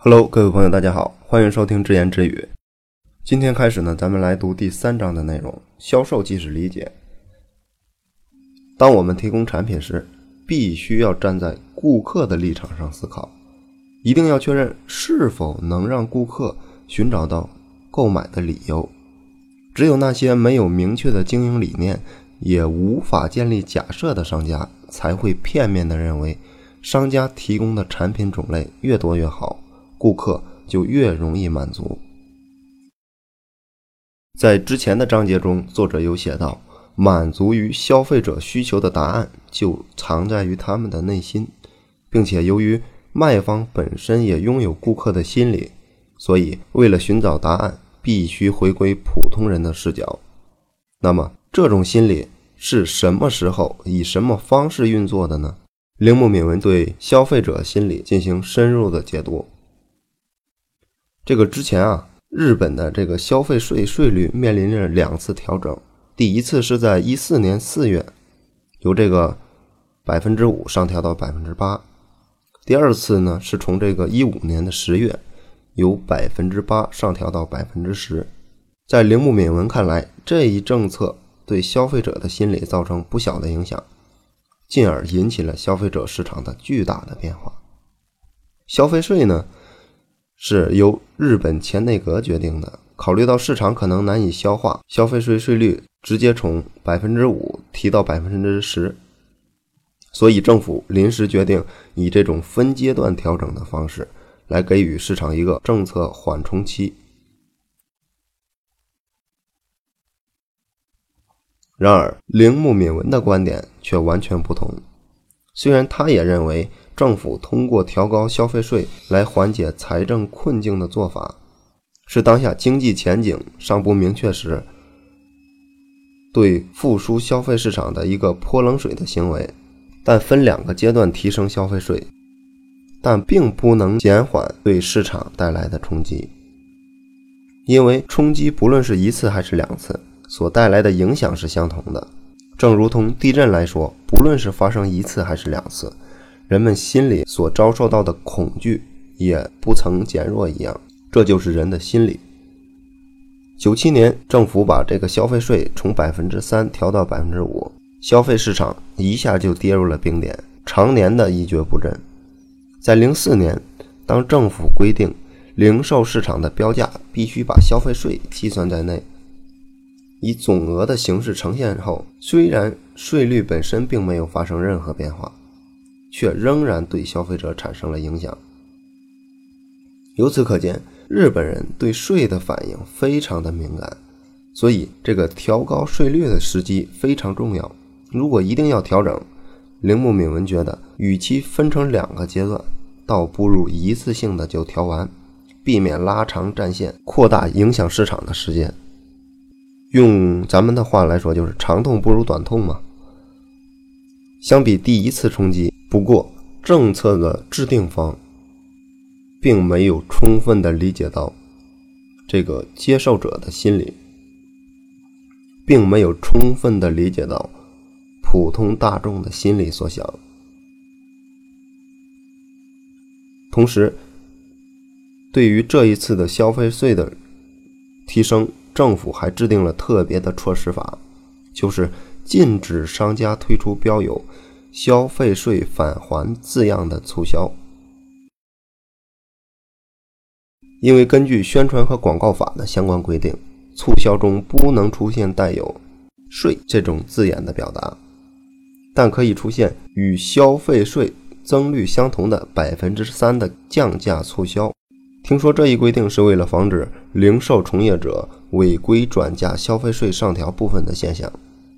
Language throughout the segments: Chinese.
Hello，各位朋友，大家好，欢迎收听只言只语。今天开始呢，咱们来读第三章的内容：销售即是理解。当我们提供产品时，必须要站在顾客的立场上思考，一定要确认是否能让顾客寻找到购买的理由。只有那些没有明确的经营理念，也无法建立假设的商家，才会片面的认为商家提供的产品种类越多越好，顾客就越容易满足。在之前的章节中，作者有写到。满足于消费者需求的答案就藏在于他们的内心，并且由于卖方本身也拥有顾客的心理，所以为了寻找答案，必须回归普通人的视角。那么，这种心理是什么时候以什么方式运作的呢？铃木敏文对消费者心理进行深入的解读。这个之前啊，日本的这个消费税税率面临着两次调整。第一次是在一四年四月，由这个百分之五上调到百分之八；第二次呢是从这个一五年的十月，由百分之八上调到百分之十。在铃木敏文看来，这一政策对消费者的心理造成不小的影响，进而引起了消费者市场的巨大的变化。消费税呢是由日本前内阁决定的，考虑到市场可能难以消化消费税税率。直接从百分之五提到百分之十，所以政府临时决定以这种分阶段调整的方式来给予市场一个政策缓冲期。然而，铃木敏文的观点却完全不同。虽然他也认为政府通过调高消费税来缓解财政困境的做法，是当下经济前景尚不明确时。对复苏消费市场的一个泼冷水的行为，但分两个阶段提升消费税，但并不能减缓对市场带来的冲击，因为冲击不论是一次还是两次，所带来的影响是相同的。正如同地震来说，不论是发生一次还是两次，人们心里所遭受到的恐惧也不曾减弱一样，这就是人的心理。九七年，政府把这个消费税从百分之三调到百分之五，消费市场一下就跌入了冰点，常年的一蹶不振。在零四年，当政府规定零售市场的标价必须把消费税计算在内，以总额的形式呈现后，虽然税率本身并没有发生任何变化，却仍然对消费者产生了影响。由此可见。日本人对税的反应非常的敏感，所以这个调高税率的时机非常重要。如果一定要调整，铃木敏文觉得，与其分成两个阶段，倒不如一次性的就调完，避免拉长战线，扩大影响市场的时间。用咱们的话来说，就是长痛不如短痛嘛。相比第一次冲击，不过政策的制定方。并没有充分的理解到这个接受者的心理，并没有充分的理解到普通大众的心理所想。同时，对于这一次的消费税的提升，政府还制定了特别的措施法，就是禁止商家推出标有“消费税返还”字样的促销。因为根据宣传和广告法的相关规定，促销中不能出现带有“税”这种字眼的表达，但可以出现与消费税增率相同的百分之三的降价促销。听说这一规定是为了防止零售从业者违规转嫁消费税上调部分的现象，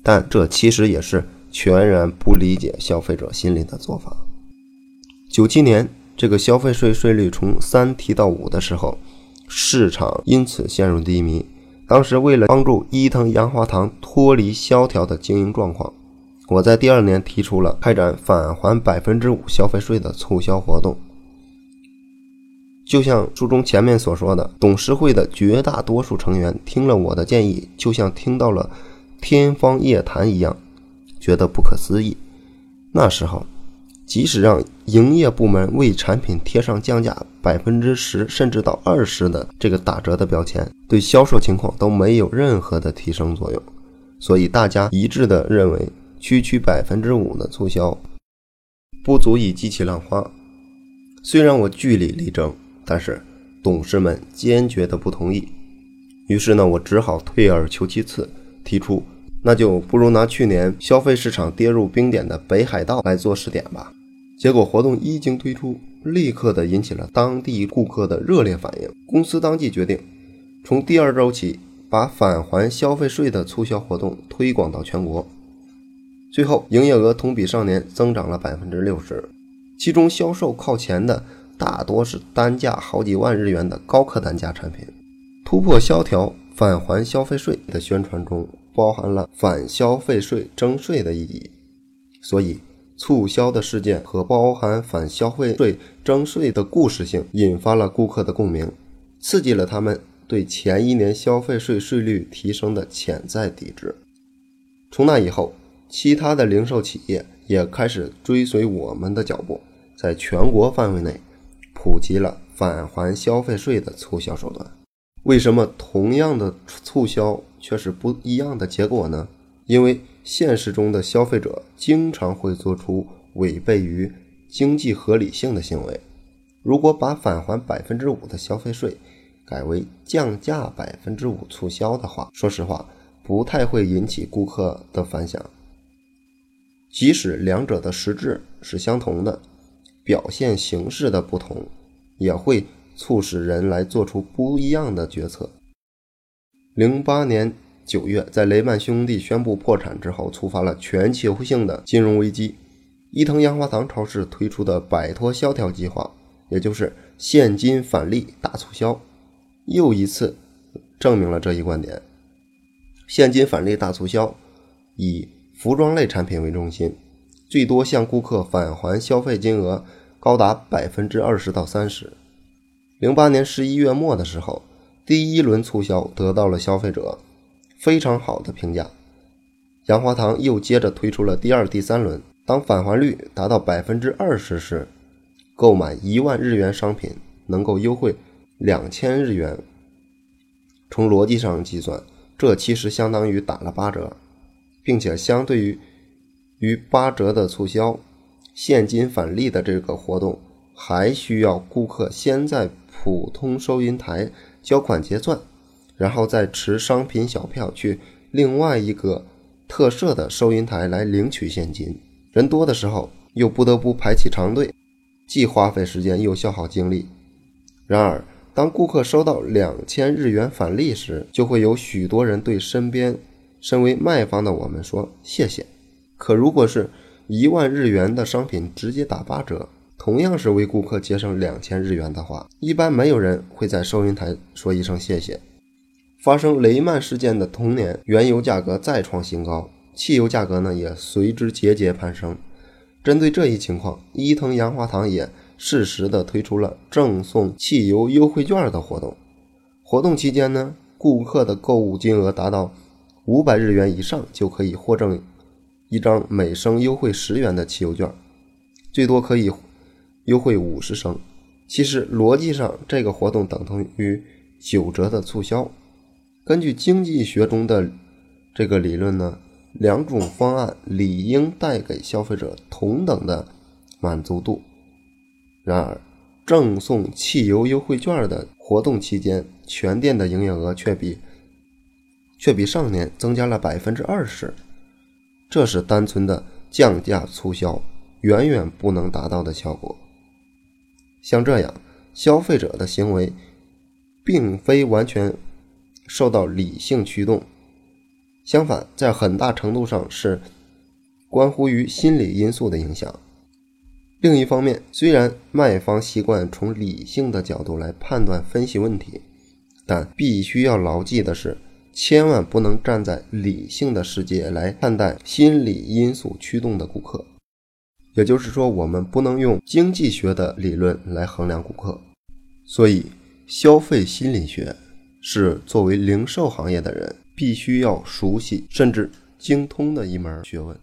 但这其实也是全然不理解消费者心理的做法。九七年。这个消费税税率从三提到五的时候，市场因此陷入低迷。当时为了帮助伊藤洋华堂脱离萧条的经营状况，我在第二年提出了开展返还百分之五消费税的促销活动。就像书中前面所说的，董事会的绝大多数成员听了我的建议，就像听到了天方夜谭一样，觉得不可思议。那时候。即使让营业部门为产品贴上降价百分之十甚至到二十的这个打折的标签，对销售情况都没有任何的提升作用。所以大家一致的认为，区区百分之五的促销不足以激起浪花。虽然我据理力争，但是董事们坚决的不同意。于是呢，我只好退而求其次，提出。那就不如拿去年消费市场跌入冰点的北海道来做试点吧。结果活动一经推出，立刻的引起了当地顾客的热烈反应。公司当即决定，从第二周起把返还消费税的促销活动推广到全国。最后，营业额同比上年增长了百分之六十，其中销售靠前的大多是单价好几万日元的高客单价产品。突破萧条返还消费税的宣传中。包含了反消费税征税的意义，所以促销的事件和包含反消费税征税的故事性，引发了顾客的共鸣，刺激了他们对前一年消费税税率提升的潜在抵制。从那以后，其他的零售企业也开始追随我们的脚步，在全国范围内普及了返还消费税的促销手段。为什么同样的促销？却是不一样的结果呢？因为现实中的消费者经常会做出违背于经济合理性的行为。如果把返还百分之五的消费税改为降价百分之五促销的话，说实话不太会引起顾客的反响。即使两者的实质是相同的，表现形式的不同，也会促使人来做出不一样的决策。零八年九月，在雷曼兄弟宣布破产之后，触发了全球性的金融危机。伊藤洋华堂超市推出的摆脱萧条计划，也就是现金返利大促销，又一次证明了这一观点。现金返利大促销以服装类产品为中心，最多向顾客返还消费金额高达百分之二十到三十。零八年十一月末的时候。第一轮促销得到了消费者非常好的评价，杨华堂又接着推出了第二、第三轮。当返还率达到百分之二十时，购买一万日元商品能够优惠两千日元。从逻辑上计算，这其实相当于打了八折，并且相对于于八折的促销，现金返利的这个活动还需要顾客先在普通收银台。交款结算，然后再持商品小票去另外一个特设的收银台来领取现金。人多的时候又不得不排起长队，既花费时间又消耗精力。然而，当顾客收到两千日元返利时，就会有许多人对身边身为卖方的我们说谢谢。可如果是一万日元的商品直接打八折。同样是为顾客节省两千日元的话，一般没有人会在收银台说一声谢谢。发生雷曼事件的同年，原油价格再创新高，汽油价格呢也随之节节攀升。针对这一情况，伊藤洋华堂也适时的推出了赠送汽油优惠券的活动。活动期间呢，顾客的购物金额达到五百日元以上，就可以获赠一张每升优惠十元的汽油券，最多可以。优惠五十升，其实逻辑上这个活动等同于九折的促销。根据经济学中的这个理论呢，两种方案理应带给消费者同等的满足度。然而，赠送汽油优惠券的活动期间，全店的营业额却比却比上年增加了百分之二十，这是单纯的降价促销远远不能达到的效果。像这样，消费者的行为并非完全受到理性驱动，相反，在很大程度上是关乎于心理因素的影响。另一方面，虽然卖方习惯从理性的角度来判断分析问题，但必须要牢记的是，千万不能站在理性的世界来看待心理因素驱动的顾客。也就是说，我们不能用经济学的理论来衡量顾客，所以消费心理学是作为零售行业的人必须要熟悉甚至精通的一门学问。